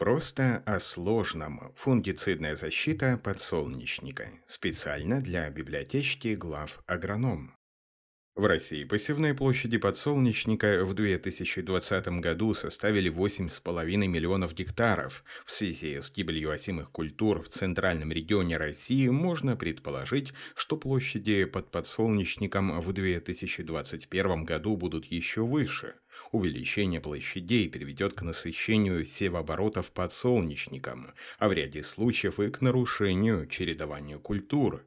Просто о сложном. Фунгицидная защита подсолнечника. Специально для библиотечки глав агроном. В России посевные площади подсолнечника в 2020 году составили 8,5 миллионов гектаров. В связи с гибелью осимых культур в центральном регионе России можно предположить, что площади под подсолнечником в 2021 году будут еще выше. Увеличение площадей приведет к насыщению севооборотов подсолнечником, а в ряде случаев и к нарушению чередования культур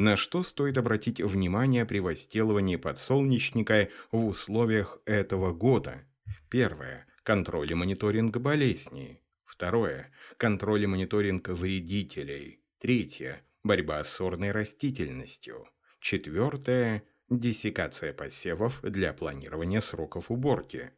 на что стоит обратить внимание при возделывании подсолнечника в условиях этого года. Первое. Контроль и мониторинг болезней. Второе. Контроль и мониторинг вредителей. Третье. Борьба с сорной растительностью. Четвертое. Диссекация посевов для планирования сроков уборки.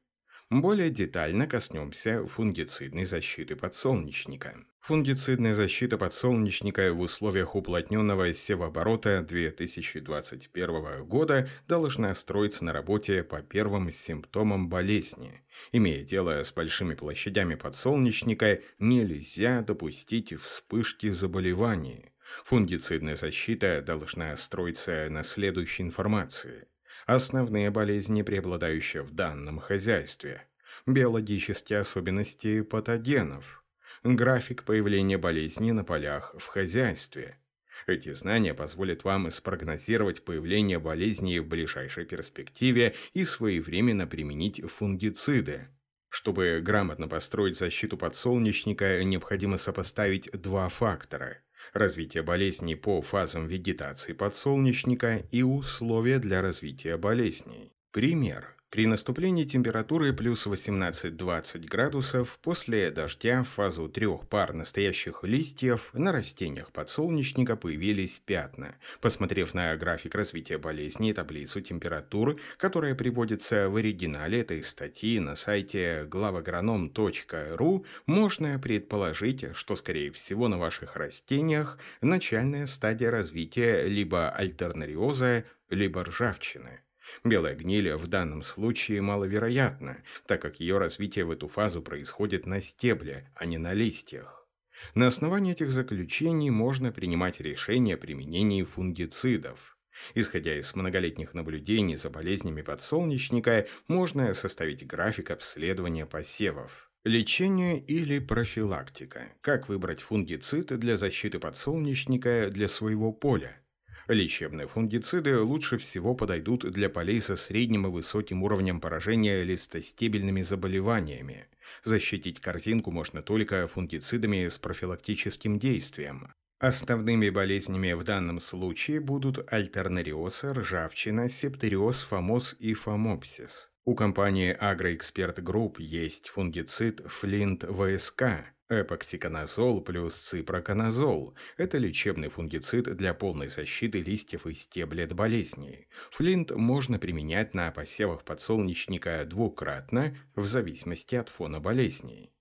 Более детально коснемся фунгицидной защиты подсолнечника. Фунгицидная защита подсолнечника в условиях уплотненного севооборота 2021 года должна строиться на работе по первым симптомам болезни. Имея дело с большими площадями подсолнечника, нельзя допустить вспышки заболеваний. Фунгицидная защита должна строиться на следующей информации – Основные болезни, преобладающие в данном хозяйстве. Биологические особенности патогенов. График появления болезни на полях в хозяйстве. Эти знания позволят вам спрогнозировать появление болезней в ближайшей перспективе и своевременно применить фунгициды. Чтобы грамотно построить защиту подсолнечника, необходимо сопоставить два фактора – развитие болезней по фазам вегетации подсолнечника и условия для развития болезней. Пример. При наступлении температуры плюс 18-20 градусов после дождя в фазу трех пар настоящих листьев на растениях подсолнечника появились пятна. Посмотрев на график развития болезни и таблицу температур, которая приводится в оригинале этой статьи на сайте главагроном.ру, можно предположить, что, скорее всего, на ваших растениях начальная стадия развития либо альтернариоза, либо ржавчины. Белая гниль в данном случае маловероятна, так как ее развитие в эту фазу происходит на стебле, а не на листьях. На основании этих заключений можно принимать решения о применении фунгицидов. Исходя из многолетних наблюдений за болезнями подсолнечника, можно составить график обследования посевов. Лечение или профилактика. Как выбрать фунгицид для защиты подсолнечника для своего поля? Лечебные фунгициды лучше всего подойдут для полей со средним и высоким уровнем поражения листостебельными заболеваниями. Защитить корзинку можно только фунгицидами с профилактическим действием. Основными болезнями в данном случае будут альтернариоз, ржавчина, септериоз, фомоз и фомопсис. У компании Agroexpert Group есть фунгицид Flint VSK, Эпоксиконазол плюс ципроконазол – это лечебный фунгицид для полной защиты листьев и стеблей от болезней. Флинт можно применять на посевах подсолнечника двукратно, в зависимости от фона болезней.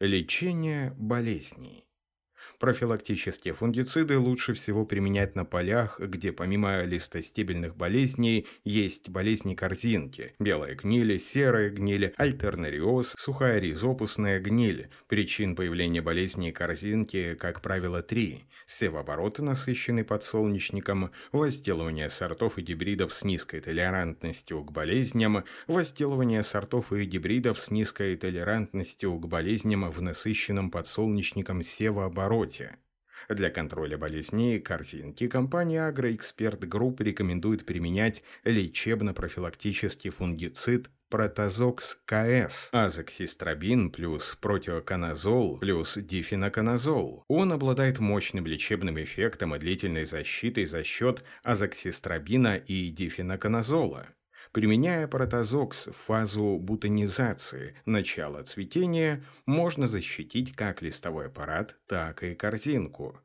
Лечение болезней. Профилактические фунгициды лучше всего применять на полях, где помимо листостебельных болезней есть болезни корзинки, белая гниль, серая гниль, альтернариоз, сухая ризопусная гниль. Причин появления болезней корзинки, как правило, три – севообороты, насыщенный подсолнечником, возделывание сортов и гибридов с низкой толерантностью к болезням, возделывание сортов и гибридов с низкой толерантностью к болезням в насыщенном подсолнечником севообороте, работе. Для контроля болезней корзинки компания Агроэксперт Групп рекомендует применять лечебно-профилактический фунгицид Протазокс КС, азоксистрабин плюс протиоконазол плюс дифеноконазол. Он обладает мощным лечебным эффектом и длительной защитой за счет азоксистрабина и дифеноконазола. Применяя Протазокс в фазу бутонизации, начала цветения, можно защитить как листовой аппарат, так и корзинку.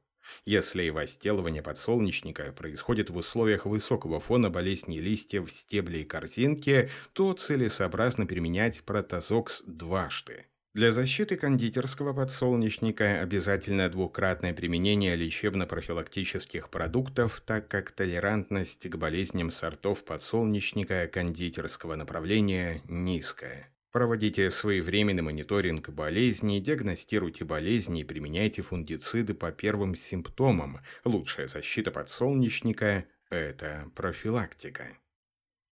Если возделывание подсолнечника происходит в условиях высокого фона болезней листьев, стеблей и корзинки, то целесообразно применять протозокс дважды. Для защиты кондитерского подсолнечника обязательно двукратное применение лечебно-профилактических продуктов, так как толерантность к болезням сортов подсолнечника кондитерского направления низкая. Проводите своевременный мониторинг болезней, диагностируйте болезни и применяйте фунгициды по первым симптомам. Лучшая защита подсолнечника – это профилактика.